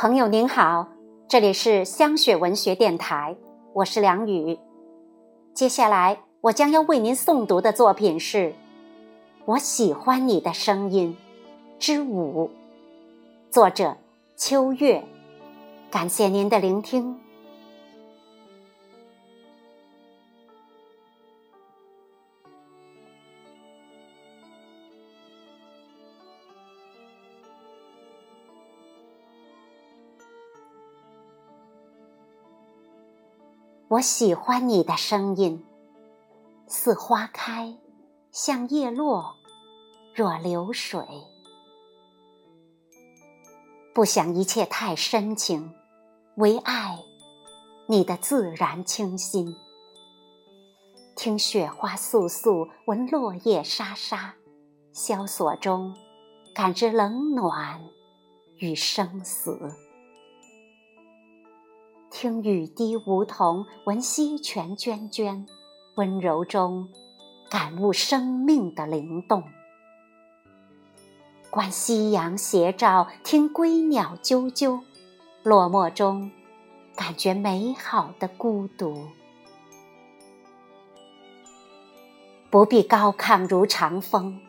朋友您好，这里是香雪文学电台，我是梁宇。接下来我将要为您诵读的作品是《我喜欢你的声音》之舞，作者秋月。感谢您的聆听。我喜欢你的声音，似花开，像叶落，若流水。不想一切太深情，唯爱你的自然清新。听雪花簌簌，闻落叶沙沙，萧索中感知冷暖与生死。听雨滴梧桐，闻溪泉涓涓，温柔中感悟生命的灵动。观夕阳斜照，听归鸟啾啾，落寞中感觉美好的孤独。不必高亢如长风，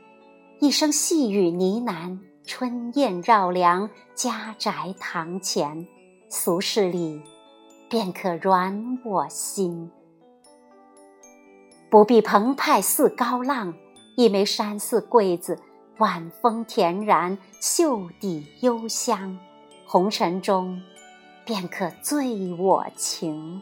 一声细雨呢喃，春燕绕梁，家宅堂前，俗世里。便可软我心，不必澎湃似高浪，一枚山似桂子，晚风恬然，袖底幽香，红尘中便可醉我情。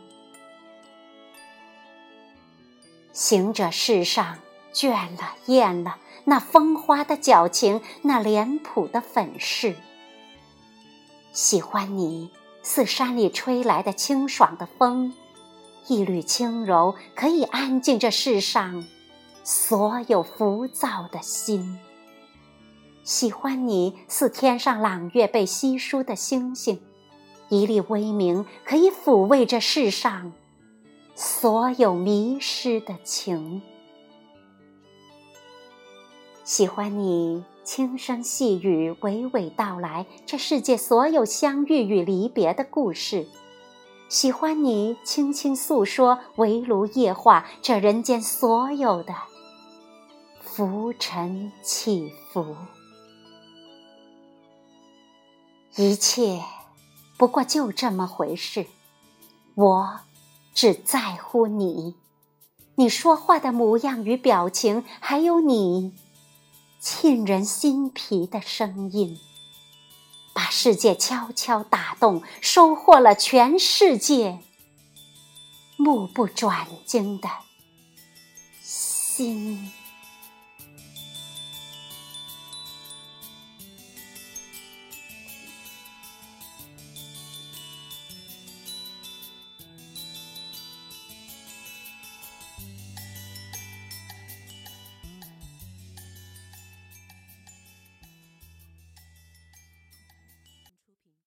行者世上倦了厌了，那风花的矫情，那脸谱的粉饰，喜欢你。似山里吹来的清爽的风，一缕轻柔可以安静这世上所有浮躁的心。喜欢你似天上朗月被稀疏的星星，一粒微明可以抚慰这世上所有迷失的情。喜欢你。轻声细语，娓娓道来这世界所有相遇与离别的故事。喜欢你轻轻诉说，围炉夜话这人间所有的浮沉起伏。一切不过就这么回事。我只在乎你，你说话的模样与表情，还有你。沁人心脾的声音，把世界悄悄打动，收获了全世界目不转睛的心。